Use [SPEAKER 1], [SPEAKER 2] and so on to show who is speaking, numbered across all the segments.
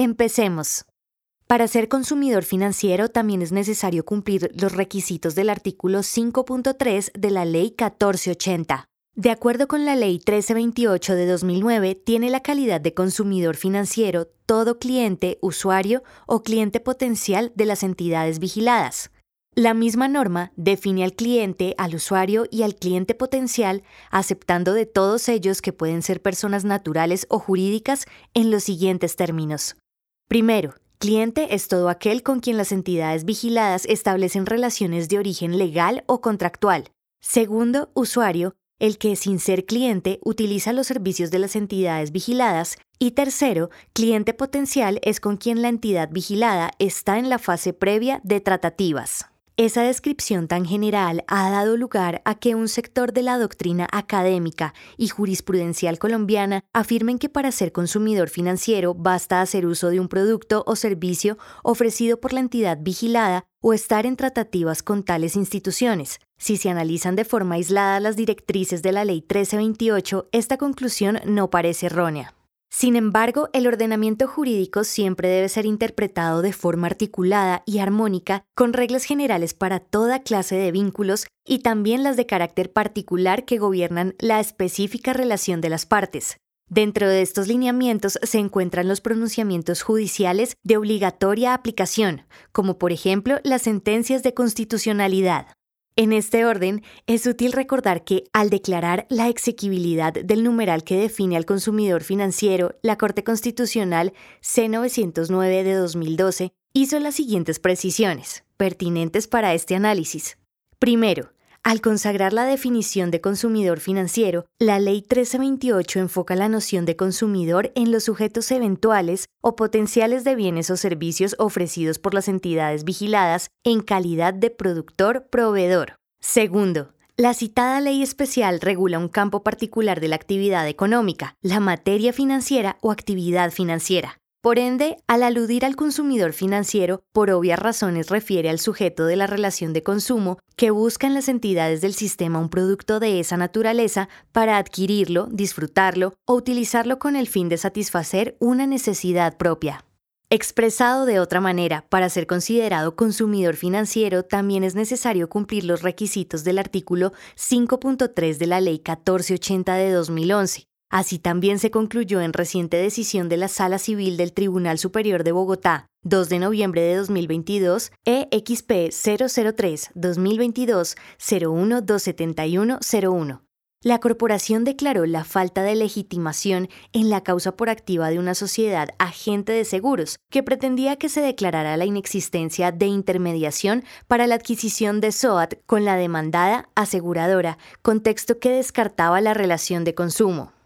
[SPEAKER 1] Empecemos. Para ser consumidor financiero también es necesario cumplir los requisitos del artículo 5.3 de la Ley 1480. De acuerdo con la Ley 1328 de 2009, tiene la calidad de consumidor financiero todo cliente, usuario o cliente potencial de las entidades vigiladas. La misma norma define al cliente, al usuario y al cliente potencial, aceptando de todos ellos que pueden ser personas naturales o jurídicas en los siguientes términos. Primero, cliente es todo aquel con quien las entidades vigiladas establecen relaciones de origen legal o contractual. Segundo, usuario, el que sin ser cliente utiliza los servicios de las entidades vigiladas. Y tercero, cliente potencial es con quien la entidad vigilada está en la fase previa de tratativas. Esa descripción tan general ha dado lugar a que un sector de la doctrina académica y jurisprudencial colombiana afirmen que para ser consumidor financiero basta hacer uso de un producto o servicio ofrecido por la entidad vigilada o estar en tratativas con tales instituciones. Si se analizan de forma aislada las directrices de la Ley 1328, esta conclusión no parece errónea. Sin embargo, el ordenamiento jurídico siempre debe ser interpretado de forma articulada y armónica, con reglas generales para toda clase de vínculos y también las de carácter particular que gobiernan la específica relación de las partes. Dentro de estos lineamientos se encuentran los pronunciamientos judiciales de obligatoria aplicación, como por ejemplo las sentencias de constitucionalidad. En este orden, es útil recordar que, al declarar la exequibilidad del numeral que define al consumidor financiero, la Corte Constitucional C909 de 2012 hizo las siguientes precisiones, pertinentes para este análisis. Primero, al consagrar la definición de consumidor financiero, la Ley 1328 enfoca la noción de consumidor en los sujetos eventuales o potenciales de bienes o servicios ofrecidos por las entidades vigiladas en calidad de productor-proveedor. Segundo, la citada ley especial regula un campo particular de la actividad económica, la materia financiera o actividad financiera. Por ende, al aludir al consumidor financiero, por obvias razones refiere al sujeto de la relación de consumo que busca en las entidades del sistema un producto de esa naturaleza para adquirirlo, disfrutarlo o utilizarlo con el fin de satisfacer una necesidad propia. Expresado de otra manera, para ser considerado consumidor financiero también es necesario cumplir los requisitos del artículo 5.3 de la Ley 1480 de 2011, Así también se concluyó en reciente decisión de la Sala Civil del Tribunal Superior de Bogotá, 2 de noviembre de 2022, EXP 003-2022 0127101. La corporación declaró la falta de legitimación en la causa por activa de una sociedad agente de seguros que pretendía que se declarara la inexistencia de intermediación para la adquisición de SOAT con la demandada aseguradora, contexto que descartaba la relación de consumo.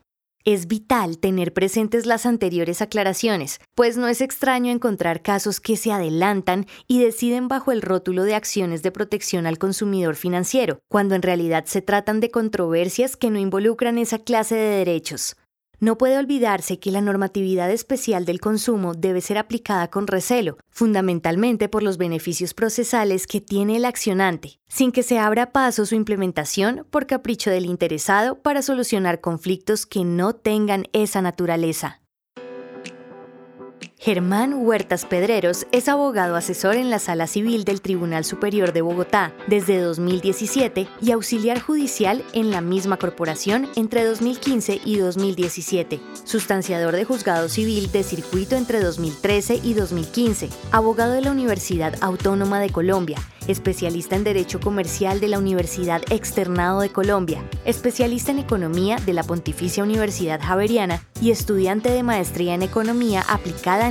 [SPEAKER 1] Es vital tener presentes las anteriores aclaraciones, pues no es extraño encontrar casos que se adelantan y deciden bajo el rótulo de acciones de protección al consumidor financiero, cuando en realidad se tratan de controversias que no involucran esa clase de derechos. No puede olvidarse que la normatividad especial del consumo debe ser aplicada con recelo, fundamentalmente por los beneficios procesales que tiene el accionante, sin que se abra paso su implementación por capricho del interesado para solucionar conflictos que no tengan esa naturaleza. Germán Huertas Pedreros es abogado asesor en la Sala Civil del Tribunal Superior de Bogotá desde 2017 y auxiliar judicial en la misma corporación entre 2015 y 2017, sustanciador de juzgado civil de circuito entre 2013 y 2015, abogado de la Universidad Autónoma de Colombia, especialista en Derecho Comercial de la Universidad Externado de Colombia, especialista en Economía de la Pontificia Universidad Javeriana y estudiante de Maestría en Economía aplicada